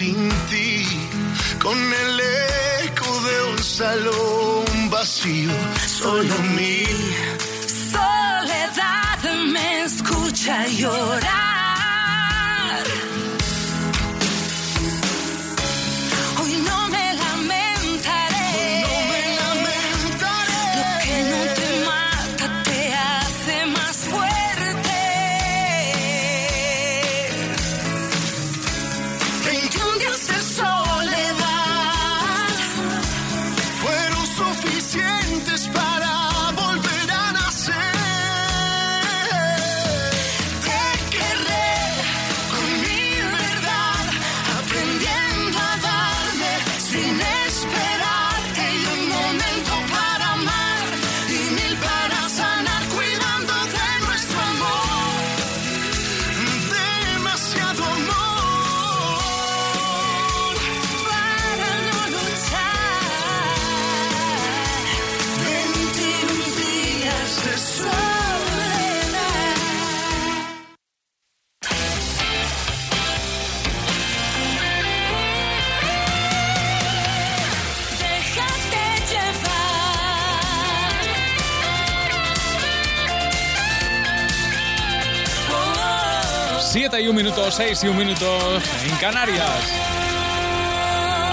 sin ti, con el eco de un salón vacío, solo mi soledad me escucha llorar. Y un minuto, 6 y un minuto en Canarias.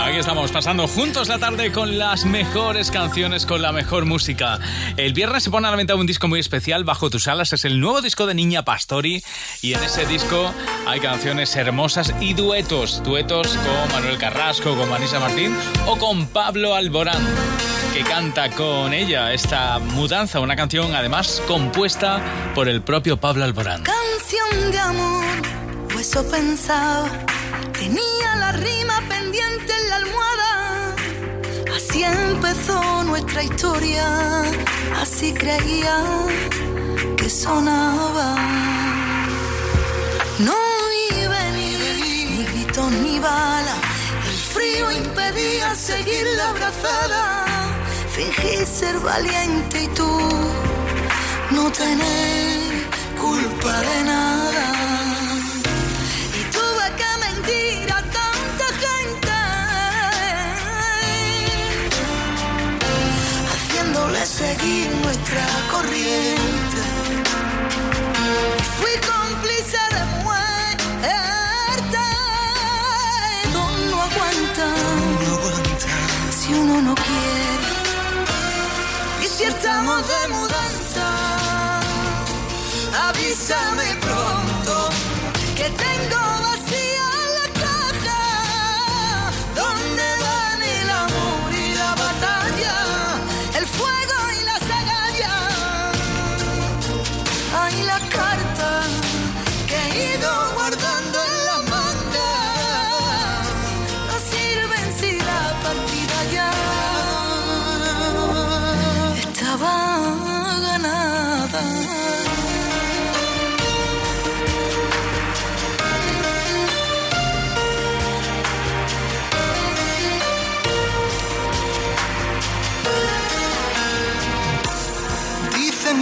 Aquí estamos pasando juntos la tarde con las mejores canciones, con la mejor música. El viernes se pone a la venta un disco muy especial, Bajo tus alas, es el nuevo disco de Niña Pastori y en ese disco hay canciones hermosas y duetos, duetos con Manuel Carrasco, con Marisa Martín o con Pablo Alborán, que canta con ella esta mudanza, una canción además compuesta por el propio Pablo Alborán. Canción de amor, pues eso pensaba, tenía la rima pendiente en la almohada. Así empezó nuestra historia, así creía que sonaba. No iba ni, ni gritos ni bala, el frío impedía seguir la abrazada. Fingí ser valiente y tú no tener culpa de nada. Seguir nuestra corriente. Fui cómplice de muerte. No aguanta, aguanta. Si uno no quiere, y si estamos de mudanza avísame pronto que tengo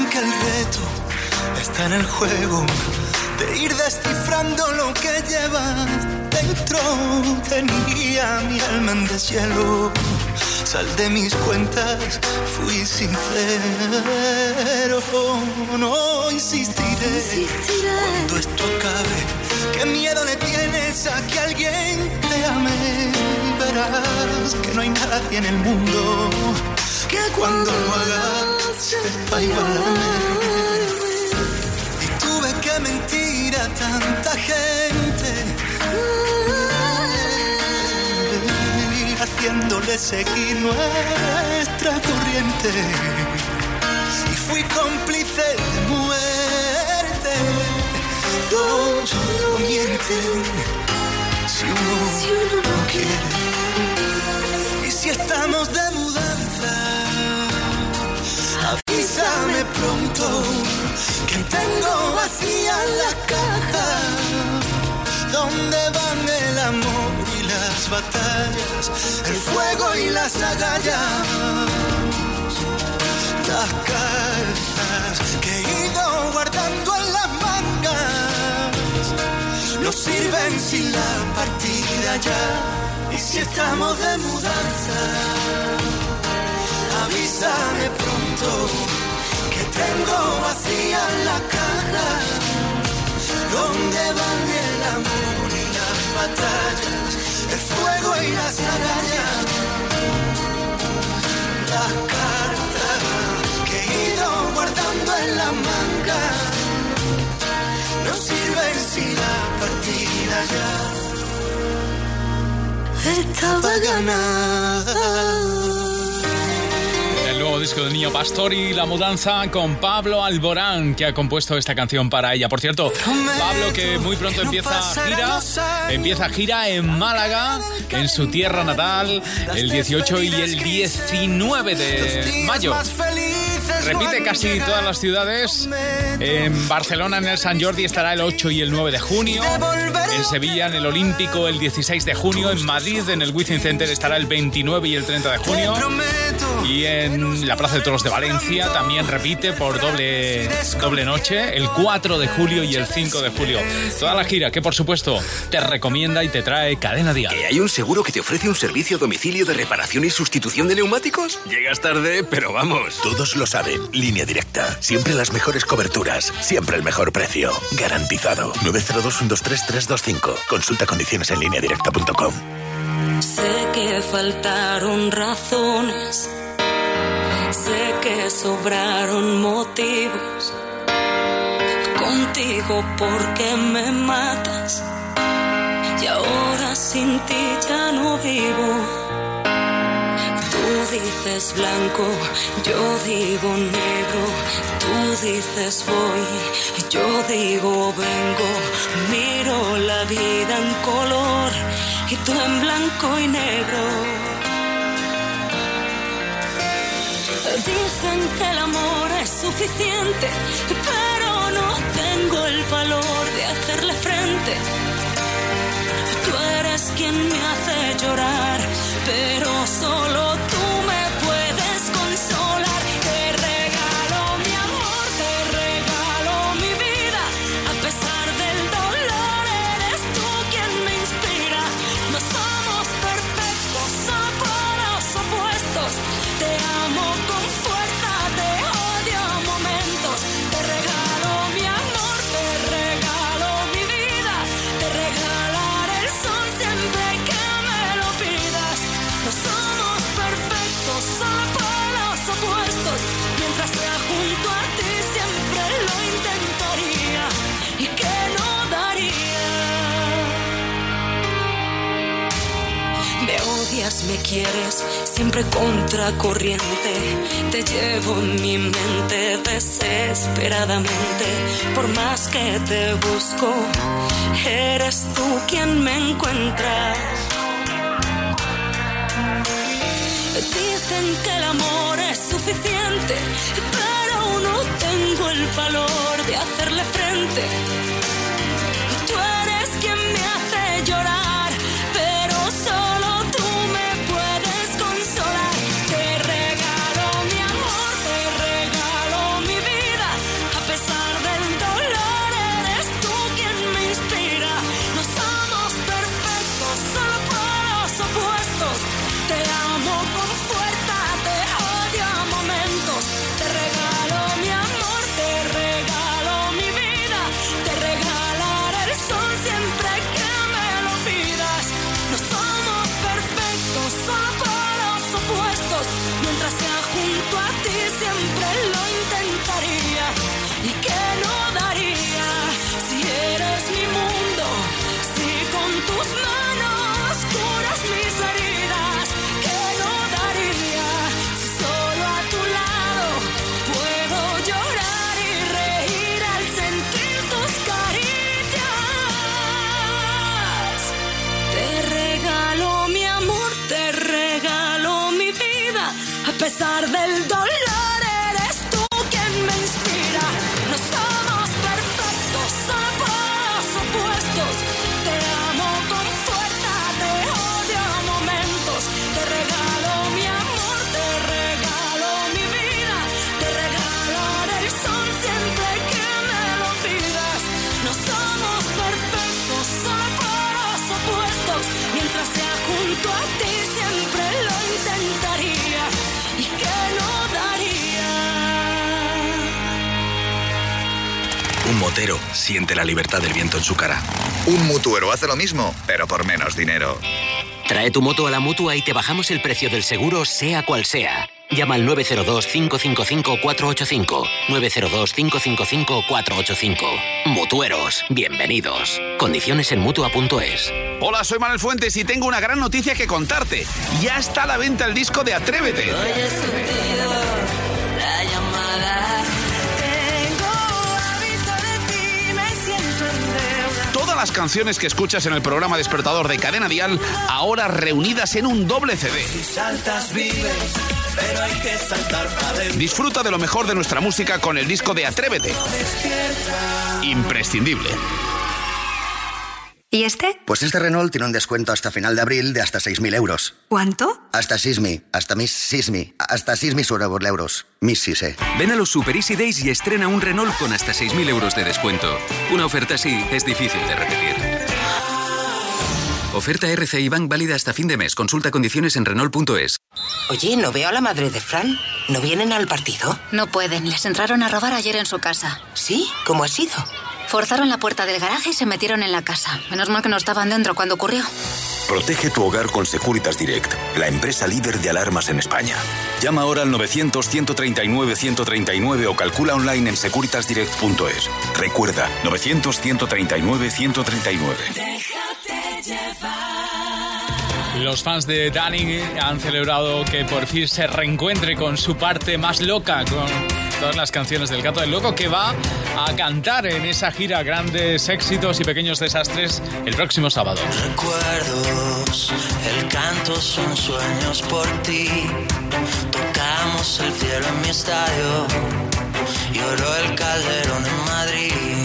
que el reto está en el juego de ir descifrando lo que llevas dentro. Tenía mi alma en deshielo. Sal de mis cuentas, fui sincero. No insistiré, cuando esto acabe. ¿Qué miedo le tienes a que alguien te ame? Verás que no hay nadie en el mundo que cuando lo hagas sepa igualarme. Y tuve que mentir a tanta gente, haciéndole seguir nuestra corriente. Y fui cómplice de muerte. Dos no mienten si uno no quiere. Y si estamos de mudanza, avísame pronto que tengo vacía la caja donde van el amor las batallas, el fuego y las agallas, las cartas que he ido guardando en las mangas, no sirven si la partida ya, y si estamos de mudanza, avísame pronto que tengo vacía la caja, donde van el amor y la batalla y las arañas? Las cartas que he ido guardando en la manga no sirven si la partida ya estaba ganada disco del Niño Pastor y la mudanza con Pablo Alborán, que ha compuesto esta canción para ella. Por cierto, Pablo que muy pronto empieza gira, empieza gira en Málaga, en su tierra natal, el 18 y el 19 de mayo. Repite casi todas las ciudades. En Barcelona, en el San Jordi, estará el 8 y el 9 de junio. En Sevilla, en el Olímpico, el 16 de junio. En Madrid, en el Wizzing Center, estará el 29 y el 30 de junio. Y en la Plaza de Toros de Valencia también repite por doble, doble noche el 4 de julio y el 5 de julio. Toda la gira que por supuesto te recomienda y te trae Cadena Dial. ¿Que hay un seguro que te ofrece un servicio a domicilio de reparación y sustitución de neumáticos? Llegas tarde, pero vamos. Todos lo saben. Línea directa. Siempre las mejores coberturas. Siempre el mejor precio. Garantizado. 902-123-325. Consulta condiciones en línea directa.com. Sé que faltaron razones Sé que sobraron motivos contigo porque me matas y ahora sin ti ya no vivo. Tú dices blanco, yo digo negro, tú dices voy, yo digo vengo, miro la vida en color y tú en blanco y negro. Dicen que el amor es suficiente, pero no tengo el valor de hacerle frente. Tú eres quien me hace llorar, pero siempre contracorriente. Te llevo en mi mente desesperadamente. Por más que te busco, eres tú quien me encuentra. Dicen que el amor es suficiente, pero no tengo el valor de hacerle frente. junto a ti siempre lo intentaría. Y que siente la libertad del viento en su cara. Un mutuero hace lo mismo, pero por menos dinero. Trae tu moto a la mutua y te bajamos el precio del seguro, sea cual sea. Llama al 902-555-485. 902-555-485. Mutueros, bienvenidos. Condiciones en mutua.es. Hola, soy Manuel Fuentes y tengo una gran noticia que contarte. Ya está a la venta el disco de Atrévete. Las canciones que escuchas en el programa Despertador de Cadena Dial, ahora reunidas en un doble CD. Disfruta de lo mejor de nuestra música con el disco de Atrévete. Imprescindible. ¿Y este? Pues este Renault tiene un descuento hasta final de abril de hasta 6.000 euros. ¿Cuánto? Hasta Sismi, hasta Miss Sismi, hasta 6.000 euros. Miss Sise. Ven a los Super Easy Days y estrena un Renault con hasta 6.000 euros de descuento. Una oferta así es difícil de repetir. Oferta RCI Bank válida hasta fin de mes. Consulta condiciones en Renault.es. Oye, no veo a la madre de Fran. ¿No vienen al partido? No pueden. Les entraron a robar ayer en su casa. ¿Sí? ¿Cómo ha sido? Forzaron la puerta del garaje y se metieron en la casa. Menos mal que no estaban dentro cuando ocurrió. Protege tu hogar con Securitas Direct, la empresa líder de alarmas en España. Llama ahora al 900-139-139 o calcula online en securitasdirect.es. Recuerda, 900-139-139. Los fans de Danny han celebrado que por fin se reencuentre con su parte más loca, con todas las canciones del Gato del Loco, que va a cantar en esa gira grandes éxitos y pequeños desastres el próximo sábado. Recuerdos, el canto son sueños por ti. Tocamos el cielo en mi lloró el calderón en Madrid.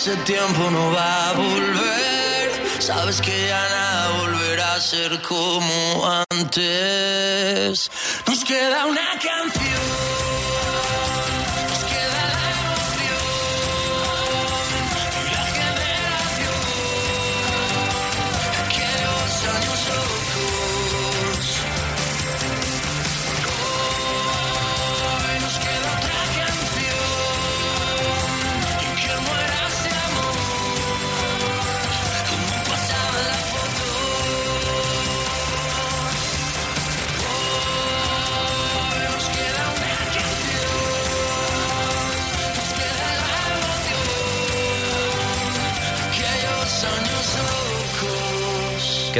Ese tiempo no va a volver. Sabes que ya nada volverá a ser como antes. Nos queda una canción.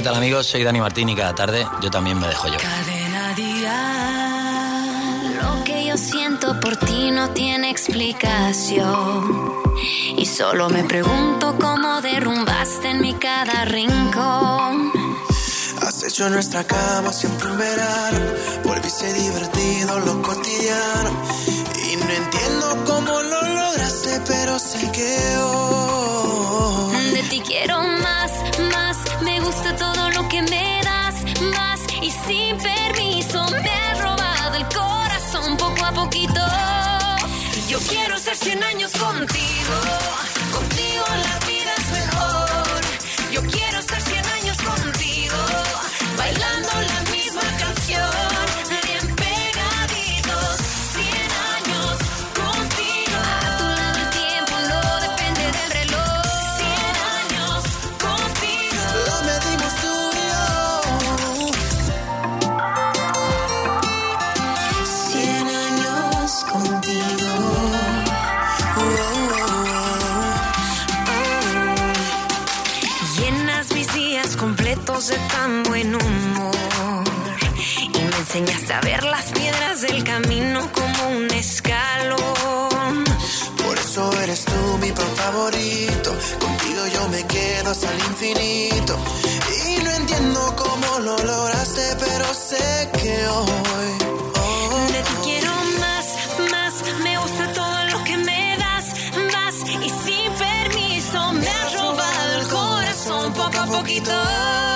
¿Qué tal amigos? Soy Dani Martín y cada tarde yo también me dejo yo. Cadena Lo que yo siento por ti no tiene explicación. Y solo me pregunto cómo derrumbaste en mi cada rincón. Has hecho nuestra cama siempre un verano. Volviste divertido lo cotidiano. Y no entiendo cómo lo lograste, pero sé que hoy. De ti quiero más, gusta todo lo que me das, más. Y sin permiso me has robado el corazón poco a poquito. Yo quiero ser 100 años contigo. Contigo la vida completos de tan buen humor. Y me enseñaste a ver las piedras del camino como un escalón. Por eso eres tú mi pan favorito. Contigo yo me quedo hasta el infinito. Y no entiendo cómo lo lograste, pero sé que hoy. hoy De ti quiero más, más. Me gusta todo lo que me das, más. Y sin permiso me has robado el corazón poco a poquito.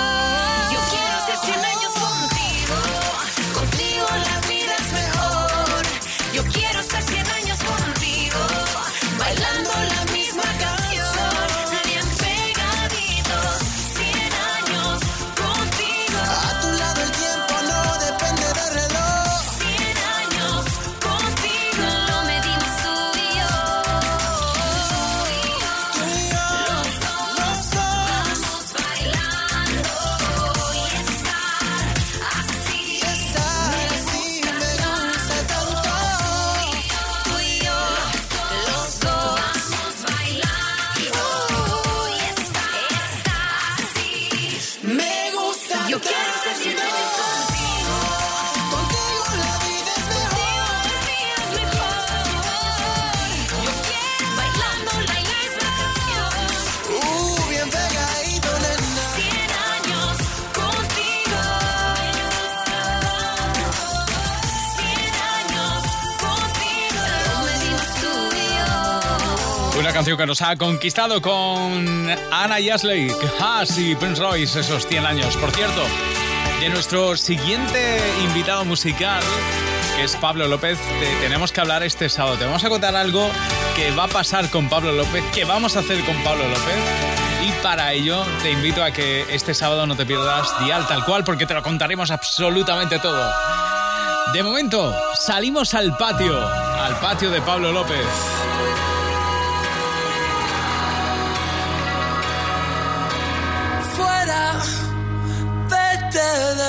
Que nos ha conquistado con Anna y Ashley, Haas y Prince Royce, esos 100 años. Por cierto, de nuestro siguiente invitado musical, que es Pablo López, te- tenemos que hablar este sábado. Te vamos a contar algo que va a pasar con Pablo López, que vamos a hacer con Pablo López. Y para ello te invito a que este sábado no te pierdas Dial tal cual, porque te lo contaremos absolutamente todo. De momento, salimos al patio, al patio de Pablo López.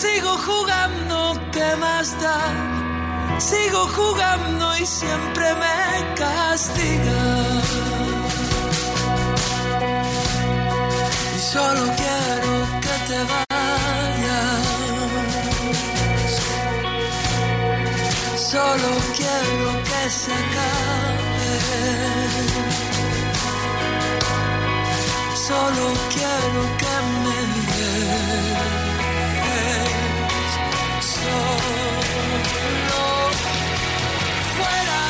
Sigo jugando, ¿qué más da? Sigo jugando y siempre me castiga. Y solo quiero que te vayas. Solo quiero que se acabe. Solo quiero que me des. Solo fuera,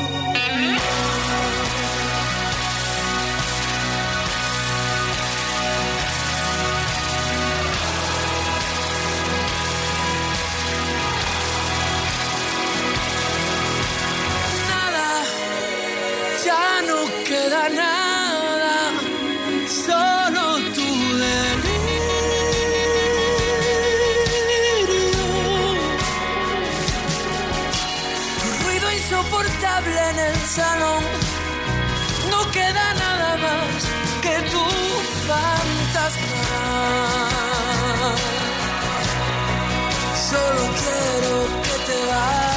Salón. No queda nada más que tu fantasma. Solo quiero que te vayas.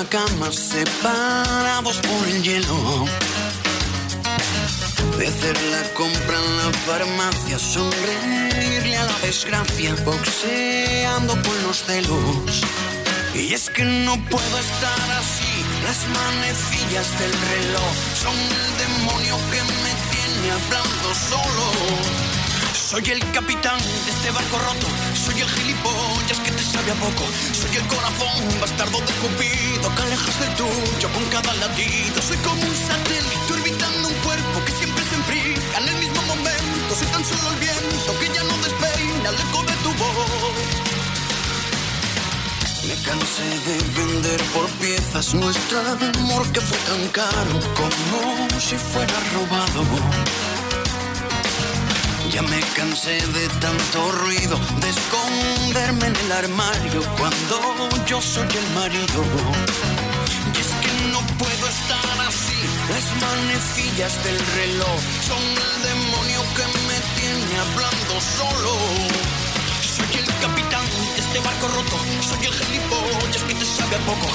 Misma cama, separados por el hielo. De hacer la compra en la farmacia, sonreírle a la desgracia, boxeando con los celos. Y es que no puedo estar así, las manecillas del reloj son el demonio que me tiene hablando solo. Soy el capitán de este barco roto, soy el gilipollas que te sabe a poco, soy el corazón bastardo de Cupido que alejas del tuyo con cada latido. Soy como un satélite orbitando un cuerpo que siempre se enfría en el mismo momento. Soy tan solo el viento que ya no despeina el eco de tu voz. Me cansé de vender por piezas nuestro amor que fue tan caro como si fuera robado. Ya me cansé de tanto ruido, de esconderme en el armario cuando yo soy el marido. Y es que no puedo estar así, las manecillas del reloj son el demonio que me tiene hablando solo. Soy el capitán de este barco roto, soy el gilipollas que te sabe a poco,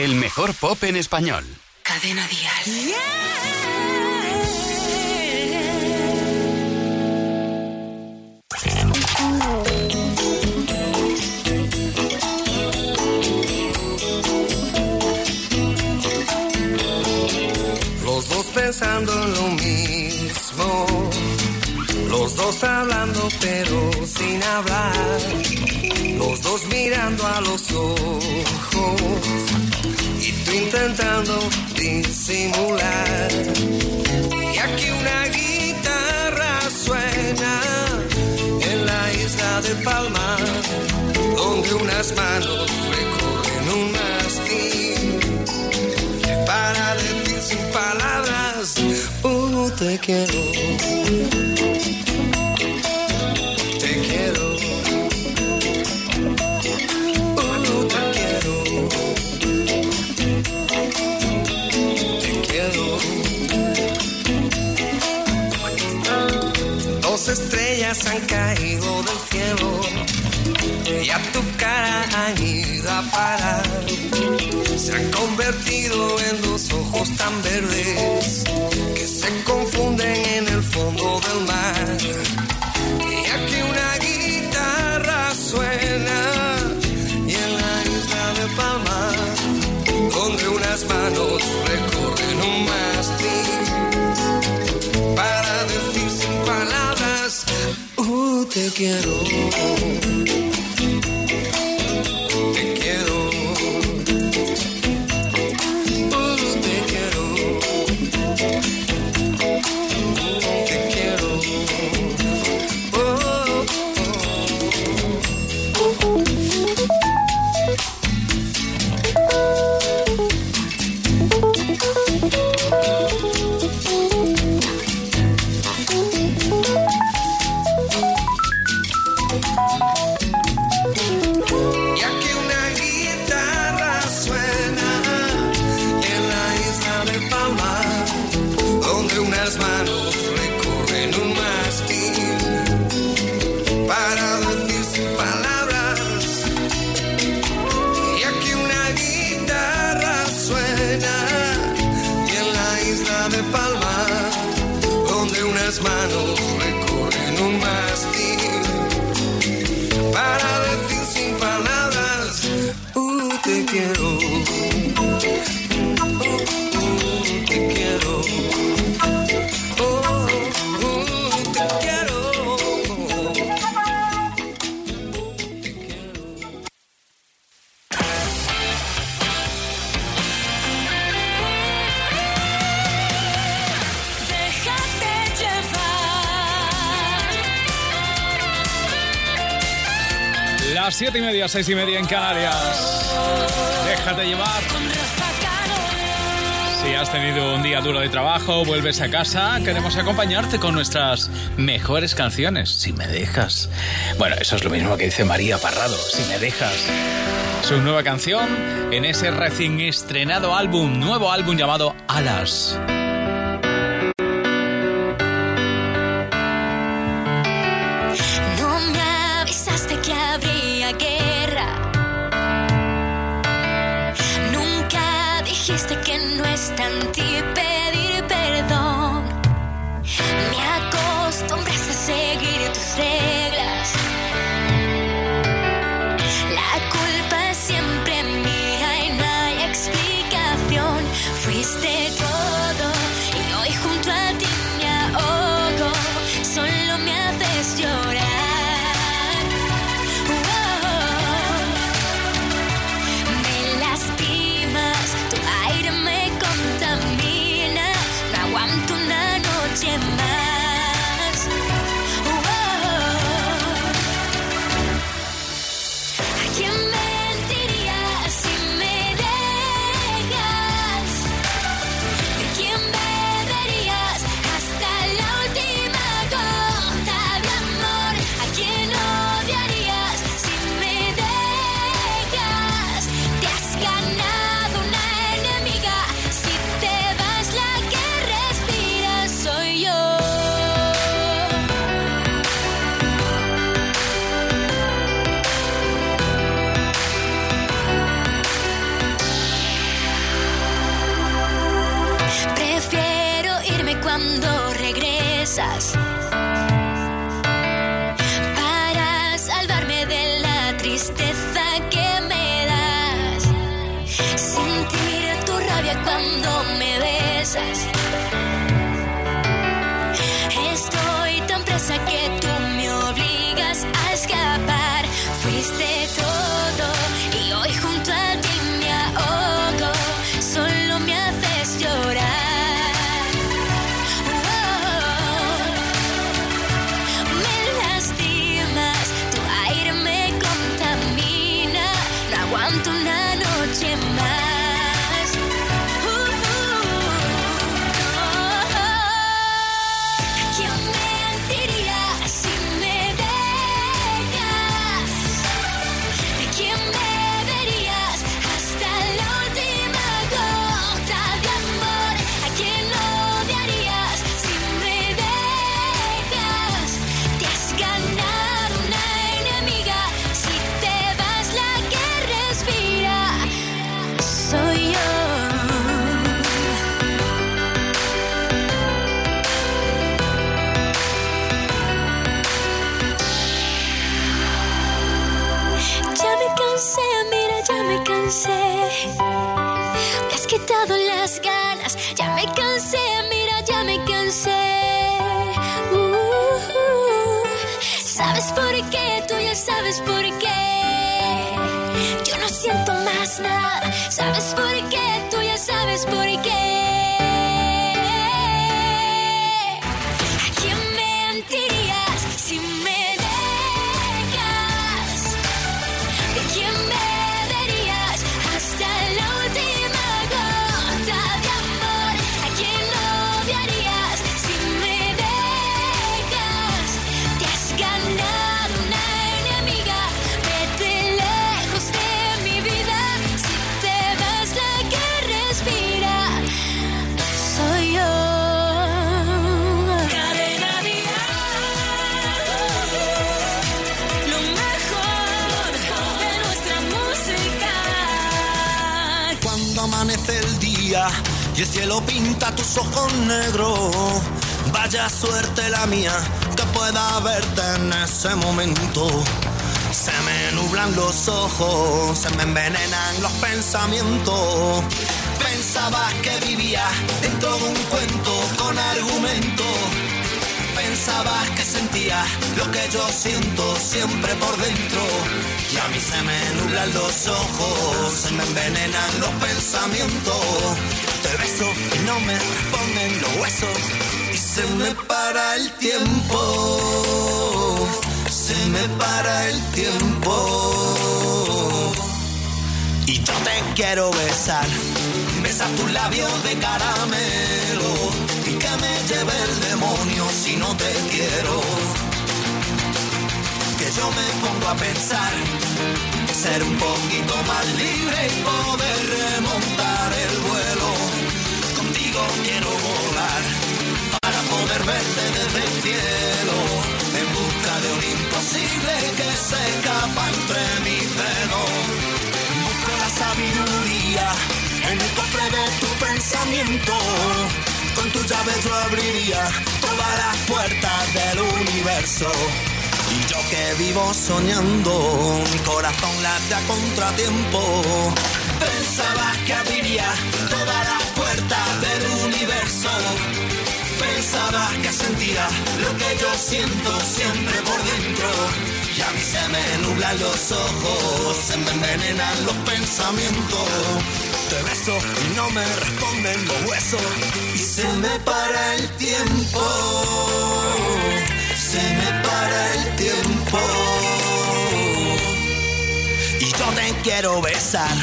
El mejor pop en español. Cadena Dial. Los dos pensando en lo mismo. Los dos hablando pero sin hablar. Los dos mirando a los ojos. Intentando disimular. Y aquí una guitarra suena en la isla de Palma. Donde unas manos recorren un mastín. Para decir sin palabras, uh, te quiero. Quiero. Media, seis y media en Canarias. Déjate llevar. Si has tenido un día duro de trabajo, vuelves a casa, queremos acompañarte con nuestras mejores canciones, si me dejas. Bueno, eso es lo mismo que dice María Parrado, si me dejas. Su nueva canción en ese recién estrenado álbum, nuevo álbum llamado Alas. ¿Sabes por qué? Tú ya sabes por qué. Y el cielo pinta tus ojos negros, vaya suerte la mía que pueda verte en ese momento. Se me nublan los ojos, se me envenenan los pensamientos. Pensaba que vivía dentro de un cuento con argumento. Pensaba que sentía lo que yo siento siempre por dentro. Y a mí se me nublan los ojos, se me envenenan los pensamientos. Te beso y no me responden los huesos. Y se me para el tiempo. Se me para el tiempo. Y yo te quiero besar, besar tus labios de caramelo que me lleve el demonio si no te quiero. Que yo me pongo a pensar, ser un poquito más libre y poder remontar el vuelo. Contigo quiero volar para poder verte desde el cielo, en busca de un imposible que se escapa entre mis dedos busco la sabiduría en el cofre de tu pensamiento. Con tu llave yo abriría todas las puertas del universo. Y yo que vivo soñando, mi corazón late a contratiempo. Pensabas que abriría todas las puertas del universo. Pensabas que sentía lo que yo siento siempre por dentro. Y a mí se me nublan los ojos, se me envenenan los pensamientos. Te beso y no me responden los huesos. Se me para el tiempo. Se me para el tiempo. Y yo te quiero besar,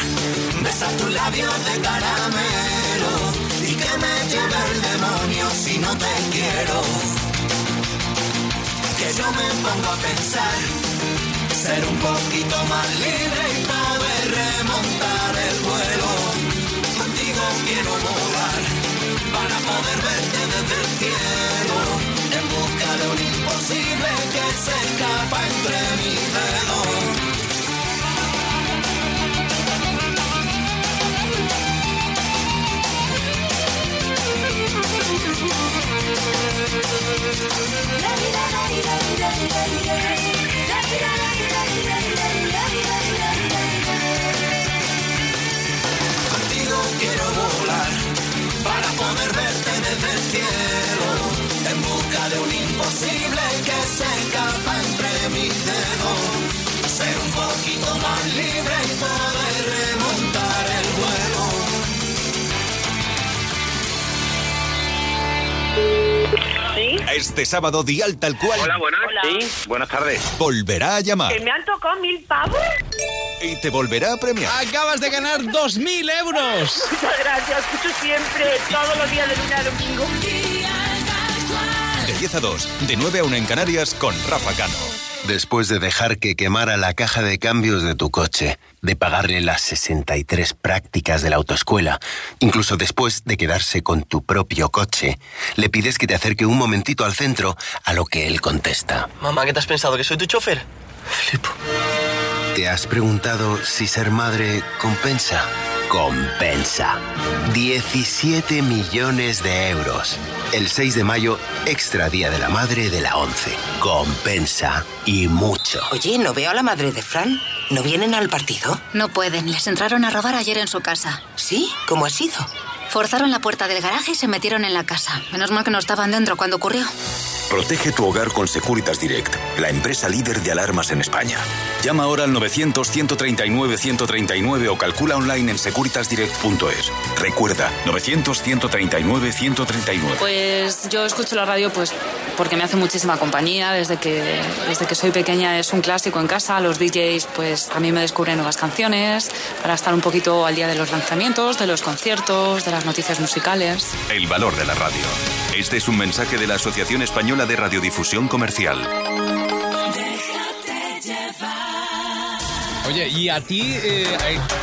besar tus labios de caramelo y que me lleve el demonio si no te quiero. Que yo me pongo a pensar, ser un poquito más libre y poder remontar el vuelo. Contigo quiero volar para poder verte desde el cielo en busca de un imposible que se escapa entre mis dedos. Contigo quiero volar para poder verte desde el cielo, en busca de un imposible que se escapa entre mis dedos, ser un poquito más libre y poder. Este sábado Dial tal cual. Hola, buenas. Sí, buenas tardes. Volverá a llamar. ¿Que me han tocado mil pavos? Y te volverá a premiar. Acabas de ganar 2.000 euros. Muchas gracias. Escucho siempre, todos los días de lunes a domingo. De 10 a 2, de 9 a 1 en Canarias con Rafa Cano. Después de dejar que quemara la caja de cambios de tu coche, de pagarle las 63 prácticas de la autoescuela, incluso después de quedarse con tu propio coche, le pides que te acerque un momentito al centro, a lo que él contesta. Mamá, ¿qué te has pensado? ¿Que soy tu chofer? Flipo. ¿Te has preguntado si ser madre compensa? Compensa. 17 millones de euros. El 6 de mayo, extra día de la madre de la 11. Compensa. Y mucho. Oye, ¿no veo a la madre de Fran? ¿No vienen al partido? No pueden, les entraron a robar ayer en su casa. ¿Sí? ¿Cómo ha sido? Forzaron la puerta del garaje y se metieron en la casa. Menos mal que no estaban dentro cuando ocurrió. Protege tu hogar con Securitas Direct, la empresa líder de alarmas en España. Llama ahora al 900-139-139 o calcula online en securitasdirect.es. Recuerda, 900-139-139. Pues yo escucho la radio pues porque me hace muchísima compañía. Desde que, desde que soy pequeña es un clásico en casa. Los DJs pues también me descubren nuevas canciones para estar un poquito al día de los lanzamientos, de los conciertos, de las noticias musicales. El valor de la radio. Este es un mensaje de la Asociación Española de Radiodifusión Comercial. Oye, ¿y a ti eh,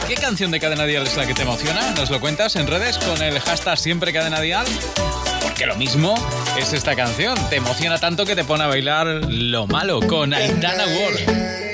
qué canción de Cadena Dial es la que te emociona? ¿Nos lo cuentas en redes con el hashtag siempre Cadena Dial? Porque lo mismo es esta canción. Te emociona tanto que te pone a bailar lo malo con Aitana Ward.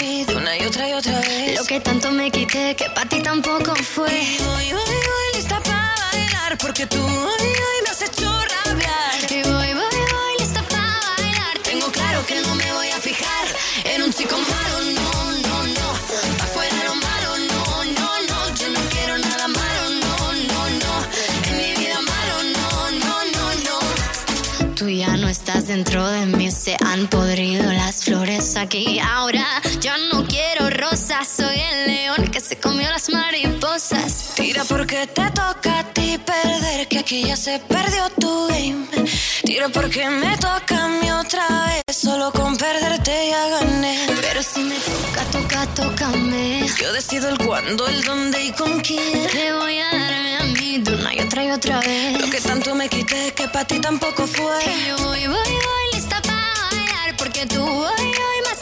una y otra y otra vez. Lo que tanto me quité, que para ti tampoco fue. Y voy, voy, voy lista para bailar, porque tú hoy, hoy me has hecho rabiar. Y voy, voy, voy lista para bailar. Tengo claro que no me voy a fijar en un chico malo, no, no, no. Afuera lo malo, no, no, no. Yo no quiero nada malo, no, no, no. En mi vida malo, no, no, no, no. Tú ya no estás dentro de mí, se han podrido las flores aquí. Ahora yo no soy el león que se comió las mariposas. Tira porque te toca a ti perder, que aquí ya se perdió tu game. Tira porque me toca a mí otra vez, solo con perderte ya gané. Pero si me toca, toca, tócame. Yo decido el cuándo, el dónde y con quién. Te voy a darme a mí de una y otra y otra vez. Lo que tanto me quité que para ti tampoco fue. Y voy, voy, voy lista para bailar, porque tú hoy, hoy me has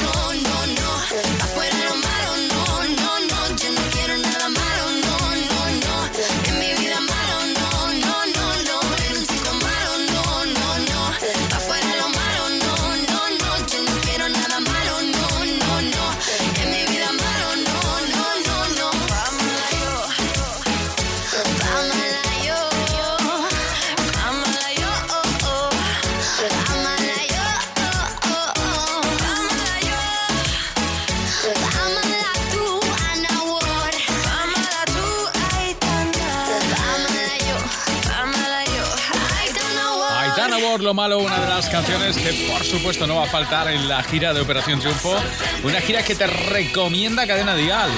no, Aitana War, lo malo, una de las canciones que por supuesto no va a faltar en la gira de Operación Triunfo. Una gira que te recomienda Cadena Dial.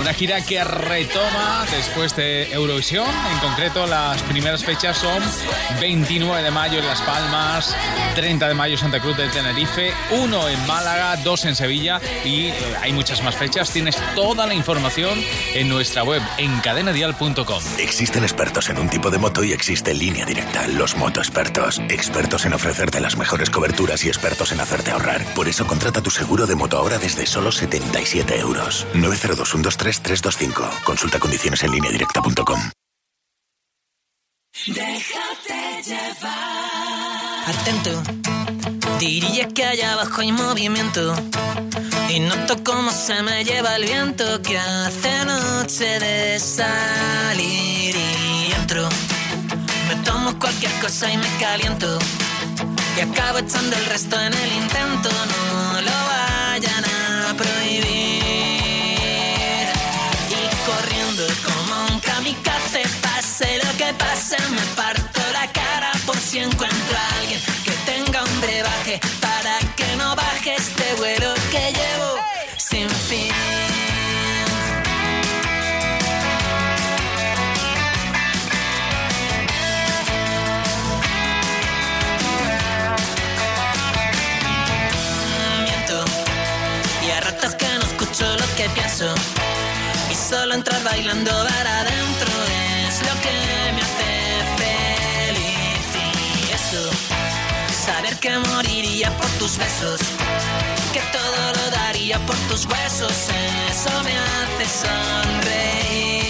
Una gira que retoma después de Eurovisión. En concreto, las primeras fechas son 29 de mayo en Las Palmas, 30 de mayo Santa Cruz de Tenerife, 1 en Málaga, 2 en Sevilla y hay muchas más fechas. Tienes toda la información en nuestra web en cadenadial.com. Existen expertos en un tipo de moto y existe línea directa, los motoexpertos. Expertos en ofrecerte las mejores coberturas y expertos en hacerte ahorrar. Por eso contrata tu seguro de moto ahora desde solo 77 euros. 902 325. Consulta condiciones en línea directa.com. Déjate llevar. Atento, diría que allá abajo hay movimiento. Y noto cómo se me lleva el viento que hace noche de salir y entro. Me tomo cualquier cosa y me caliento. Y acabo echando el resto en el intento. No lo vayan a prohibir. Pase me parto la cara por si encuentro a alguien que tenga un brebaje para que no baje este vuelo que llevo sin fin. Miento y a ratos que no escucho lo que pienso y solo entrar bailando para adentro que me hace feliz. Y eso saber que moriría por tus besos que todo lo daría por tus huesos eso me hace sonreír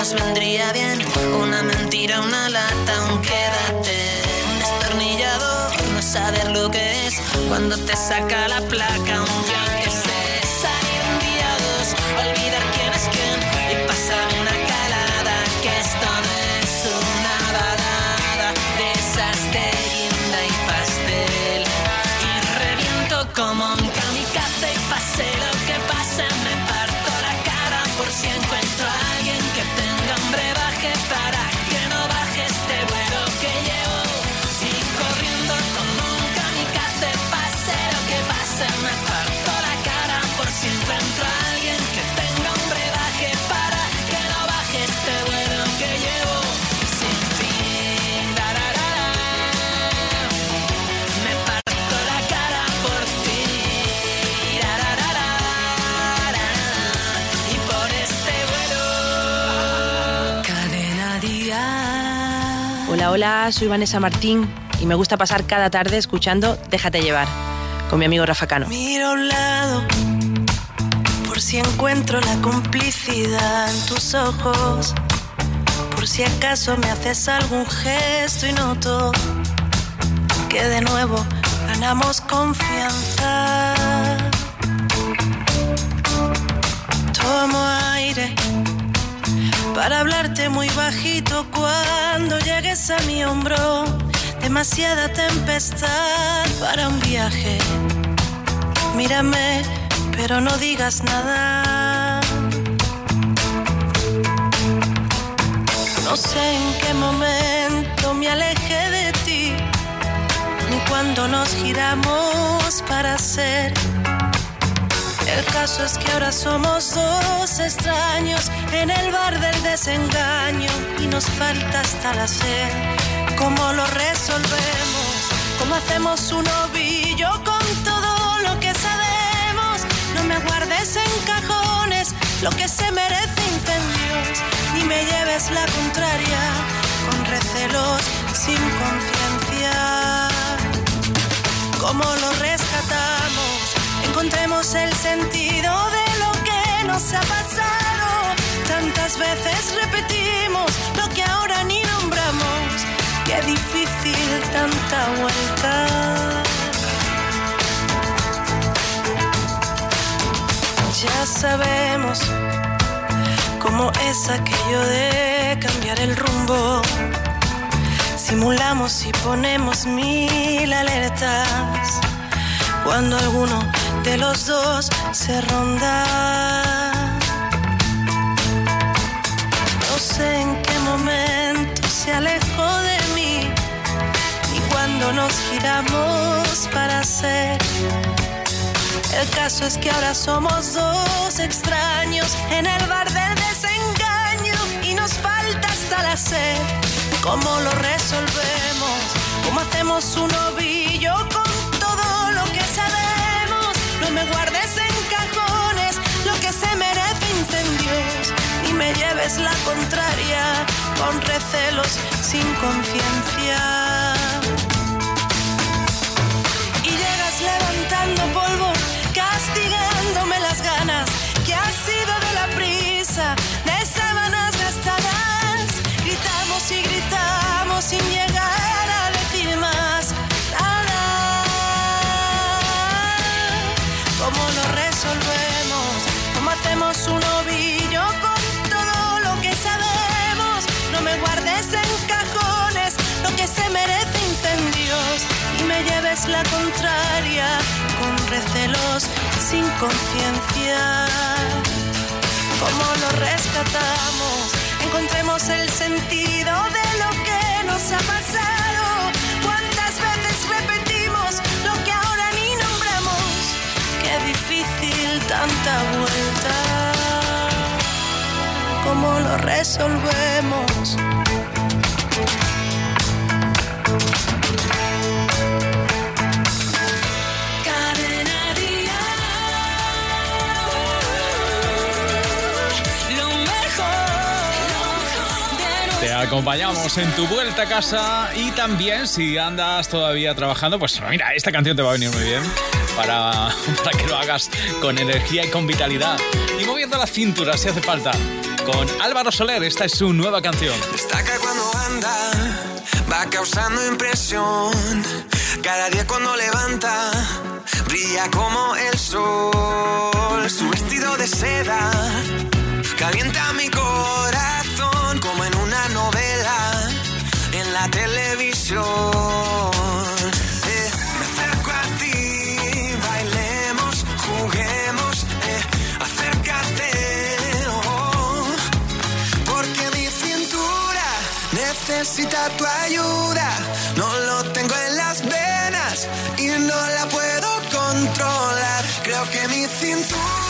nos vendría bien. Una mentira una lata un quédate un destornillador no saber lo que es cuando te saca la placa un yo Hola, soy Vanessa Martín y me gusta pasar cada tarde escuchando Déjate llevar con mi amigo Rafa Cano. Miro a un lado por si encuentro la complicidad en tus ojos. Por si acaso me haces algún gesto y noto que de nuevo ganamos confianza. Tomo aire para hablarte muy bajito cuando llegues a mi hombro. Demasiada tempestad para un viaje. Mírame, pero no digas nada. No sé en qué momento me alejé de ti, ni cuando nos giramos para ser. El caso es que ahora somos dos extraños en el bar del desengaño y nos falta hasta la sed. ¿Cómo lo resolvemos? ¿Cómo hacemos un ovillo con todo lo que sabemos? No me guardes en cajones lo que se merece incendios, ni me lleves la contraria con recelos sin conciencia. ¿Cómo lo rescatamos? Encontremos el sentido de lo que nos ha pasado. Tantas veces repetimos lo que ahora ni nombramos. Qué difícil tanta vuelta. Ya sabemos cómo es aquello de cambiar el rumbo. Simulamos y ponemos mil alertas. Cuando alguno de los dos se ronda. No sé en qué momento se alejó de mí y cuando nos giramos para ser. El caso es que ahora somos dos extraños en el bar del desengaño y nos falta hasta la sed. ¿Cómo lo resolvemos? ¿Cómo hacemos un ovillo Me guardes en cajones lo que se merece incendios, ni me lleves la contraria con recelos sin conciencia. La contraria con recelos sin conciencia. ¿Cómo lo rescatamos? Encontremos el sentido de lo que nos ha pasado. ¿Cuántas veces repetimos lo que ahora ni nombramos? Qué difícil tanta vuelta. ¿Cómo lo resolvemos? Acompañamos en tu vuelta a casa y también si andas todavía trabajando, pues mira, esta canción te va a venir muy bien para, para que lo hagas con energía y con vitalidad. Y moviendo la cintura si hace falta. Con Álvaro Soler, esta es su nueva canción. Destaca cuando anda, va causando impresión. Cada día cuando levanta, brilla como el sol. Su vestido de seda calienta mi corazón en una novela en la televisión. Eh, me acerco a ti, bailemos, juguemos, eh, acércate. oh, porque mi cintura necesita tu ayuda. No lo tengo en las venas y no la puedo controlar. Creo que mi cintura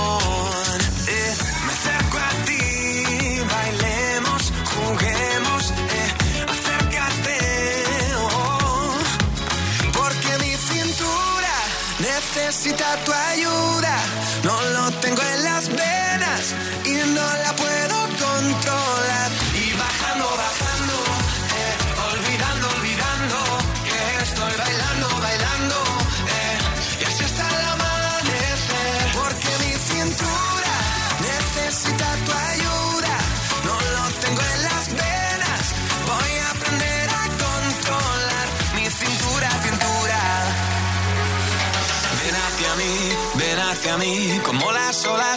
Necesita tu ayuda.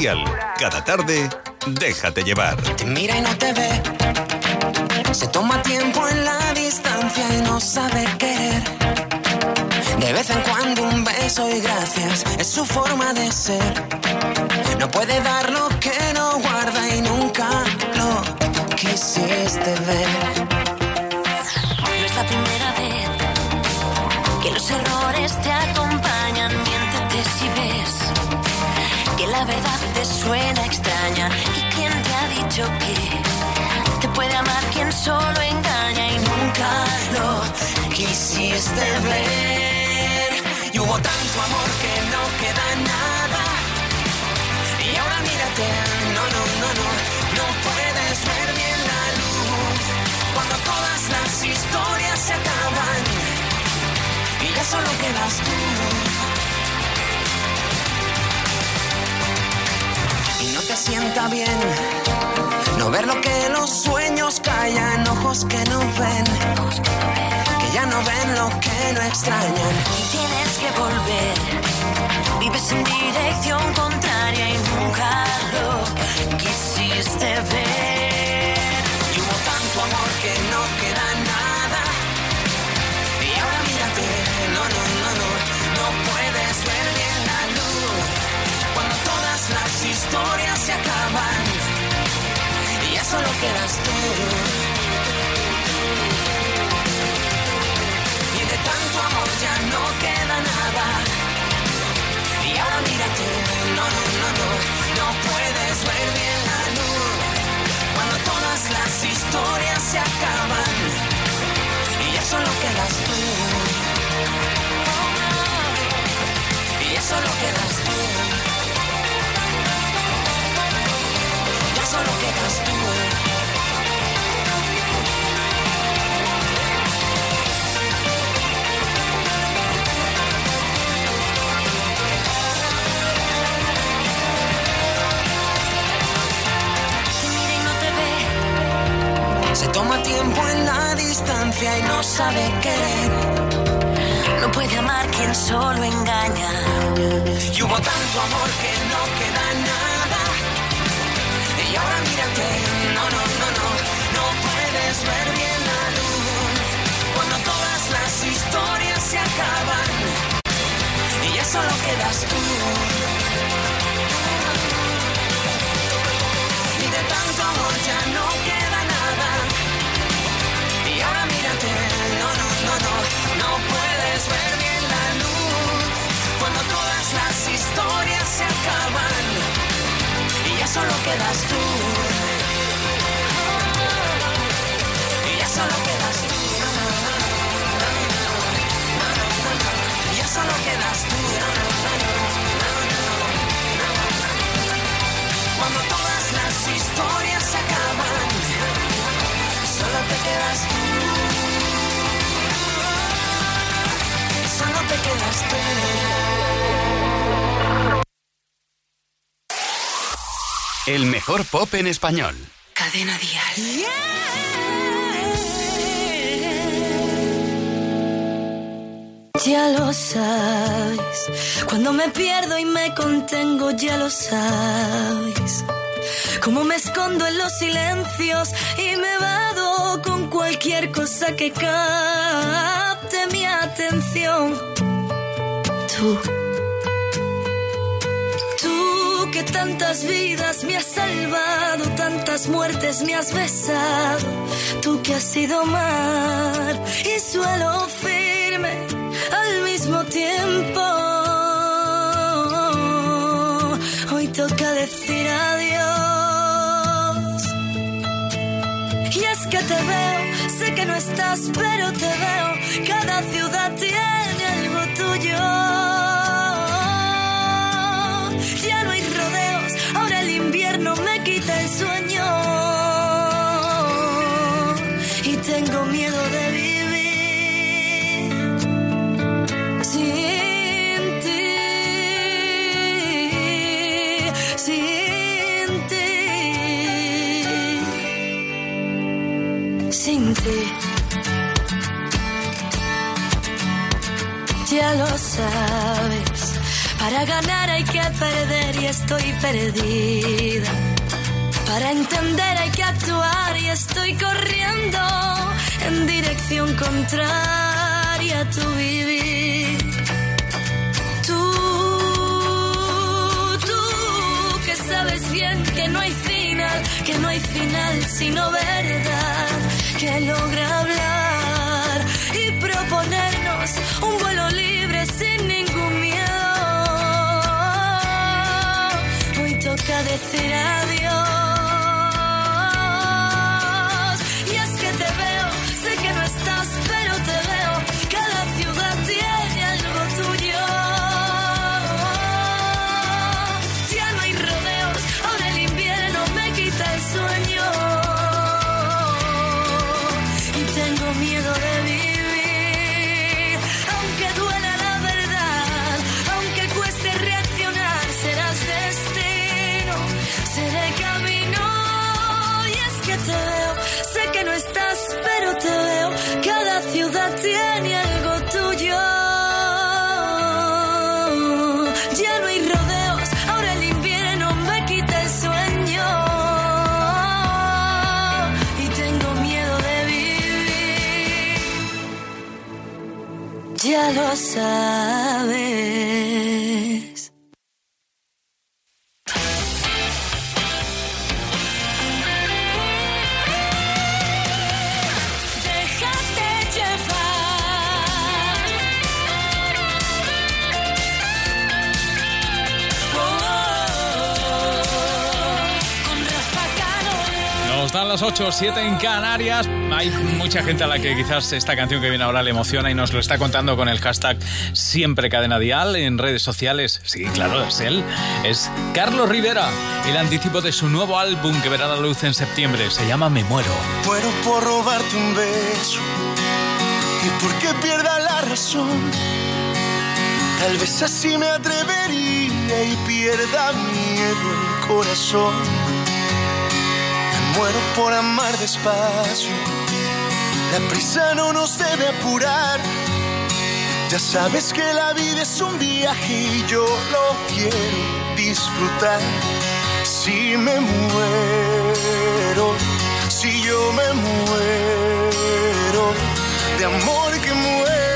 Dial. Cada tarde, déjate llevar. Te mira y no te ve. Se toma tiempo en la distancia y no sabe querer. De vez en cuando un beso y gracias es su forma de ser. No puede dar lo que no guarda y nunca lo quisiste ver. No es la primera vez que los errores te acompañan. Miéntete si ves que la verdad te suena extraña. ¿Y quién te ha dicho que te puede amar quien solo engaña y nunca lo quisiste ver? Y hubo tanto amor que no queda nada. Y ahora mírate, no, no, no, no, no puedes ver bien la luz. Cuando todas las historias se acaban y ya solo quedas tú. Sienta bien no ver lo que los sueños callan, ojos que no ven, que ya no ven lo que no extrañan. Y tienes que volver. Vives en dirección contraria y nunca lo quisiste ver. Y hubo tanto amor que no solo quedas tú. Y no sabe querer. No puede amar quien solo engaña. Y hubo tanto amor que no queda nada. Y ahora mírate, no, no, no, no, no puedes ver bien la luz. Cuando todas las historias se acaban y ya solo quedas tú. Quedas tú. El mejor pop en español. Cadena Dial. Ya lo sabes, cuando me pierdo y me contengo, ya lo sabes. Como me escondo en los silencios y me vado con cualquier cosa que capte mi atención. Tú, tantas vidas me has salvado, tantas muertes me has besado. Tú que has sido mar y suelo firme al mismo tiempo. Hoy toca decir adiós. Y es que te veo, sé que no estás, pero te veo. Cada ciudad tiene algo tuyo. El sueño. Y tengo miedo de vivir sin ti, sin ti, sin ti. Ya lo sabes, Para ganar hay que perder y estoy perdida. Para entender hay que actuar y estoy corriendo en dirección contraria a tu vivir. Tú, tú que sabes bien que no hay final, que no hay final sino verdad, que logra hablar y proponernos un vuelo libre sin ningún miedo. Hoy toca decir adiós. Ya las 8, 7 en Canarias. Hay mucha gente a la que quizás esta canción que viene ahora le emociona y nos lo está contando con el hashtag Siempre Cadena Dial en redes sociales. Sí, claro, es él. Es Carlos Rivera, el anticipo de su nuevo álbum que verá la luz en septiembre. Se llama Me Muero. Muero por robarte un beso y porque pierda la razón. Tal vez así me atrevería y pierda miedo el corazón muero por amar despacio. La prisa no nos debe apurar. Ya sabes que la vida es un viaje y yo lo quiero disfrutar. Si me muero, si yo me muero, de amor que muero